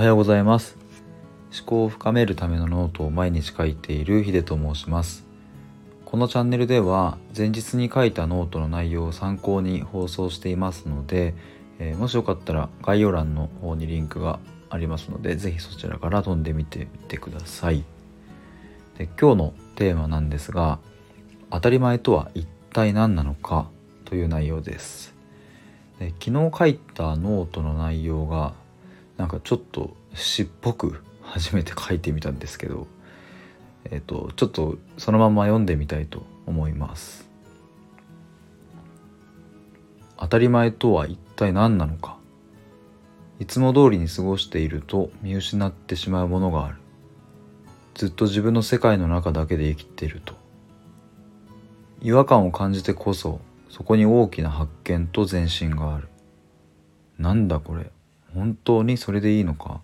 はようございます。思考を深めるためのノートを毎日書いているヒデと申します。このチャンネルでは前日に書いたノートの内容を参考に放送していますので、えー、もしよかったら概要欄の方にリンクがありますので是非そちらから飛んでみてみてください。で今日のテーマなんですが当たり前とは一体何なのかという内容です。で昨日書いたノートの内容がなんかちょっと詩っぽく初めて書いてみたんですけどえっ、とちょっとそのまま読んでみたいと思います。当たり前とは一体何なのか。いつも通りに過ごしていると見失ってしまうものがある。ずっと自分の世界の中だけで生きていると。違和感を感じてこそそこに大きな発見と前進がある。なんだこれ。本当にそれでいいのか？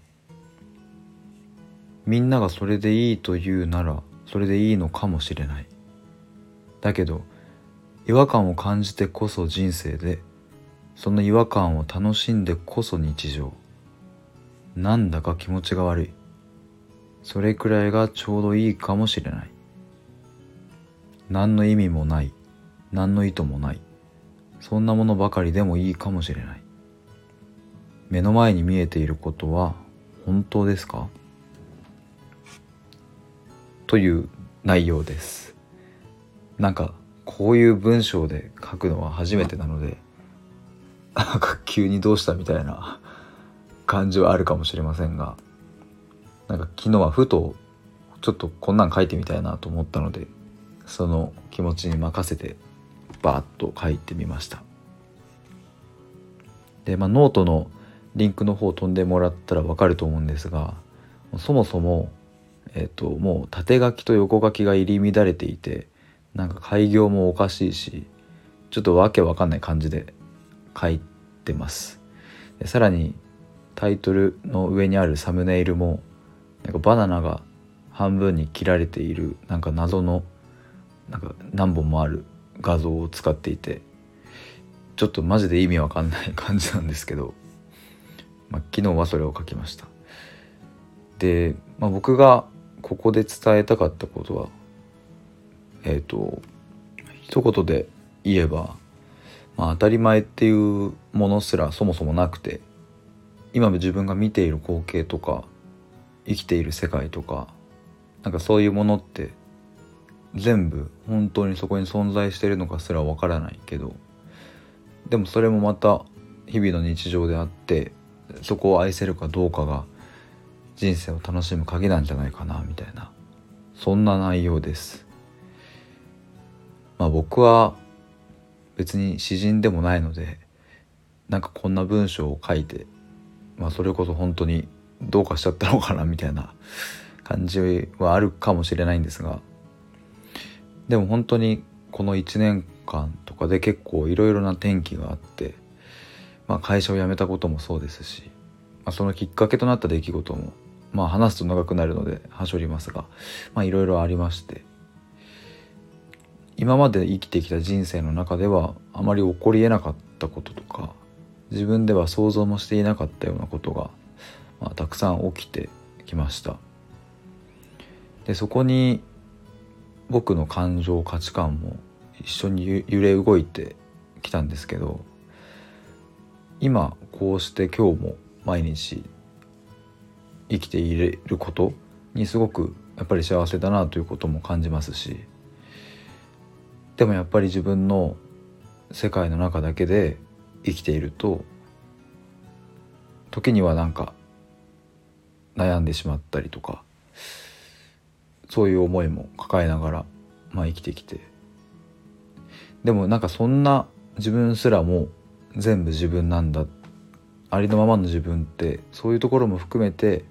みんながそれでいいと言うならそれでいいのかもしれない。だけど違和感を感じてこそ人生でその違和感を楽しんでこそ日常。なんだか気持ちが悪い。それくらいがちょうどいいかもしれない。何の意味もない。何の意図もない。そんなものばかりでもいいかもしれない。目の前に見えていることは本当ですか？という内容です。なんかこういう文章で書くのは初めてなのでなんか急にどうしたみたいな感じはあるかもしれませんがなんか昨日はふとちょっとこんなん書いてみたいなと思ったのでその気持ちに任せてバーッと書いてみました。でまあノートのリンクの方飛んでもらったら分かると思うんですがそもそもえっ、ともう縦書きと横書きが入り乱れていてなんか改行もおかしいしちょっとわけわかんない感じで書いてます。でさらにタイトルの上にあるサムネイルもなんかバナナが半分に切られているなんか謎のなんか何本もある画像を使っていてちょっとマジで意味わかんない感じなんですけど、まあ、昨日はそれを書きました。で、まあ、僕がここで伝えたかったことはえっ、ー、と一言で言えば、まあ、当たり前っていうものすらそもそもなくて今自分が見ている光景とか生きている世界とかなんかそういうものって全部本当にそこに存在してるのかすらわからないけどでもそれもまた日々の日常であってそこを愛せるかどうかが人生を楽しむ鍵なんじゃないかなみたいな。そんな内容です。まあ僕は別に詩人でもないのでなんかこんな文章を書いてまあそれこそ本当にどうかしちゃったのかなみたいな感じはあるかもしれないんですがでも本当にこの1年間とかで結構いろいろな転機があって、まあ、会社を辞めたこともそうですし、まあ、そのきっかけとなった出来事もまあ話すと長くなるのではしょりますがいろいろありまして今まで生きてきた人生の中ではあまり起こりえなかったこととか自分では想像もしていなかったようなことが、まあ、たくさん起きてきました。でそこに僕の感情価値観も一緒に揺れ動いてきたんですけど今こうして今日も毎日生きていれることにすごくやっぱり幸せだなということも感じますしでもやっぱり自分の世界の中だけで生きていると時にはなんか悩んでしまったりとかそういう思いも抱えながら、まあ、生きてきて。でもなんかそんな自分すらも全部自分なんだ。ありのままの自分ってそういうところも含めて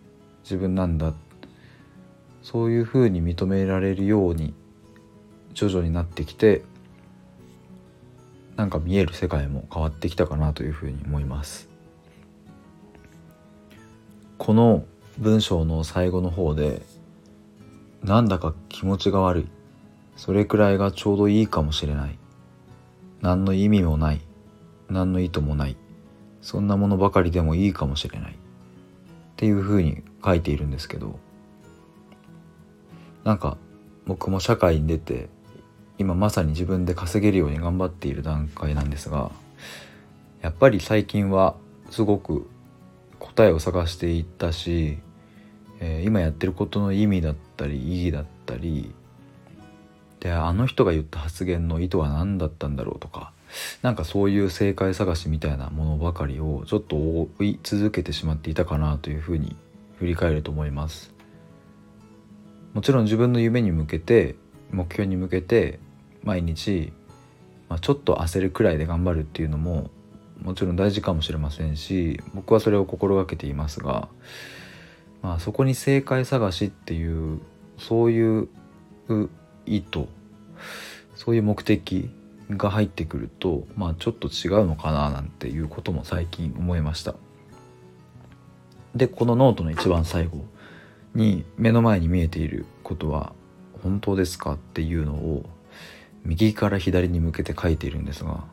自分なんだ。そういうふうに認められるように徐々になってきてなんか見える世界も変わってきたかなというふうに思います。この文章の最後の方でなんだか気持ちが悪い。それくらいがちょうどいいかもしれない。何の意味もない。何の意図もない。そんなものばかりでもいいかもしれない。っていうふうに書いているんですけど。なんか僕も社会に出て今まさに自分で稼げるように頑張っている段階なんですがやっぱり最近はすごく答えを探していったし、えー、今やってることの意味だったり意義だったりであの人が言った発言の意図は何だったんだろうとかなんかそういう正解探しみたいなものばかりをちょっと追い続けてしまっていたかなというふうに振り返ると思います。もちろん自分の夢に向けて目標に向けて毎日、まあ、ちょっと焦るくらいで頑張るっていうのももちろん大事かもしれませんし僕はそれを心がけていますが、まあ、そこに正解探しっていうそういう意図そういう目的が入ってくるとまあちょっと違うのかななんていうことも最近思いました。でこのノートの一番最後に目の前に見えていることは本当ですかっていうのを右から左に向けて書いているんですが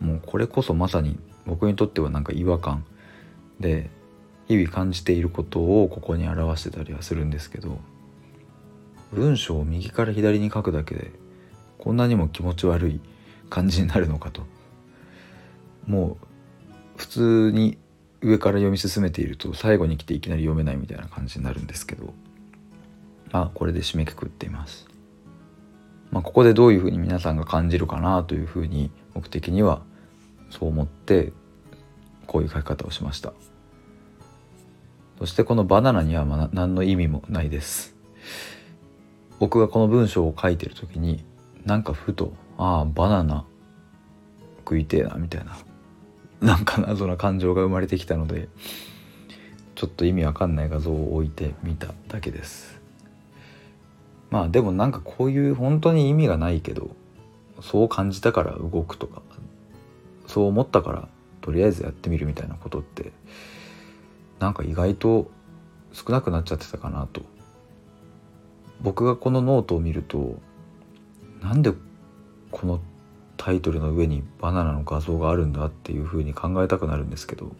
もうこれこそまさに僕にとってはなんか違和感。で日々感じていることをここに表してたりはするんですけど文章を右から左に書くだけでこんなにも気持ち悪い感じになるのかと。もう普通に上から読み進めていると最後に来ていきなり読めないみたいな感じになるんですけど。まあこれで締めくくっています。まあ、ここでどういうふうに皆さんが感じるかなというふうに僕的にはそう思ってこういう書き方をしました。そしてこのバナナにはま何の意味もないです。僕がこの文章を書いてる時になんかふとああバナナ。食いてえなみたいな。なんか謎な感情が生まれてきたのでちょっと意味わかんない画像を置いてみただけです。まあでもなんかこういう本当に意味がないけどそう感じたから動くとかそう思ったからとりあえずやってみるみたいなことってなんか意外と少なくなっちゃってたかなと。僕がこのノートを見るとなんでこのタイトルの上にバナナの画像があるんだっていうふうに考えたくなるんですけど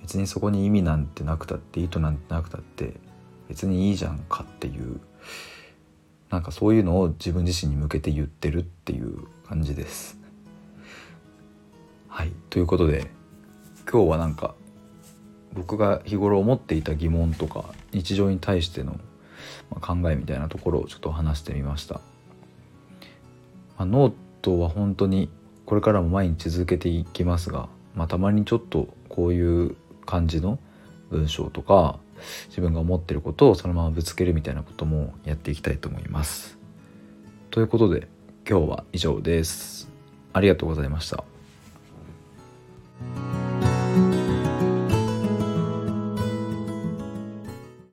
別にそこに意味なんてなくたって意図なんてなくたって別にいいじゃんかっていうなんかそういうのを自分自身に向けて言ってるっていう感じです。はいということで今日はなんか僕が日頃思っていた疑問とか日常に対しての考えみたいなところをちょっと話してみました。まあ、ノートは本当にこれからも毎日続けていきますが、まあ、たまにちょっとこういう感じの文章とか自分が思ってることをそのままぶつけるみたいなこともやっていきたいと思います。ということで今日は以上です。ありがとうございました。